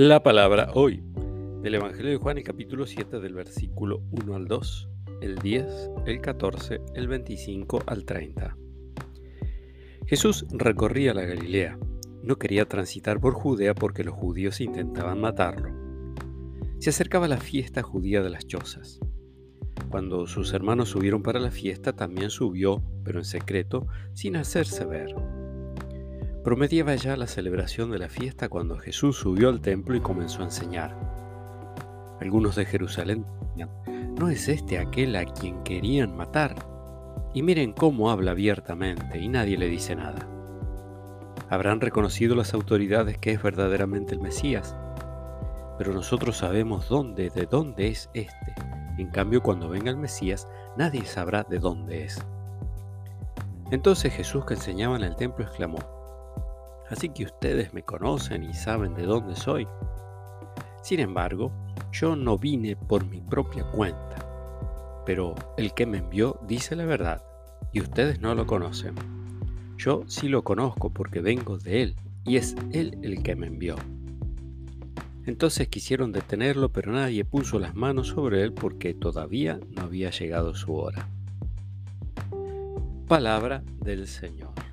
La palabra hoy del Evangelio de Juan, el capítulo 7, del versículo 1 al 2, el 10, el 14, el 25 al 30. Jesús recorría la Galilea. No quería transitar por Judea porque los judíos intentaban matarlo. Se acercaba la fiesta judía de las chozas. Cuando sus hermanos subieron para la fiesta, también subió, pero en secreto, sin hacerse ver. Promediaba ya la celebración de la fiesta cuando Jesús subió al templo y comenzó a enseñar. Algunos de Jerusalén decían, ¿no es este aquel a quien querían matar? Y miren cómo habla abiertamente y nadie le dice nada. Habrán reconocido las autoridades que es verdaderamente el Mesías, pero nosotros sabemos dónde, de dónde es este. En cambio, cuando venga el Mesías, nadie sabrá de dónde es. Entonces Jesús que enseñaba en el templo exclamó, así que ustedes me conocen y saben de dónde soy. Sin embargo, yo no vine por mi propia cuenta, pero el que me envió dice la verdad, y ustedes no lo conocen. Yo sí lo conozco porque vengo de él, y es él el que me envió. Entonces quisieron detenerlo, pero nadie puso las manos sobre él porque todavía no había llegado su hora. Palabra del Señor.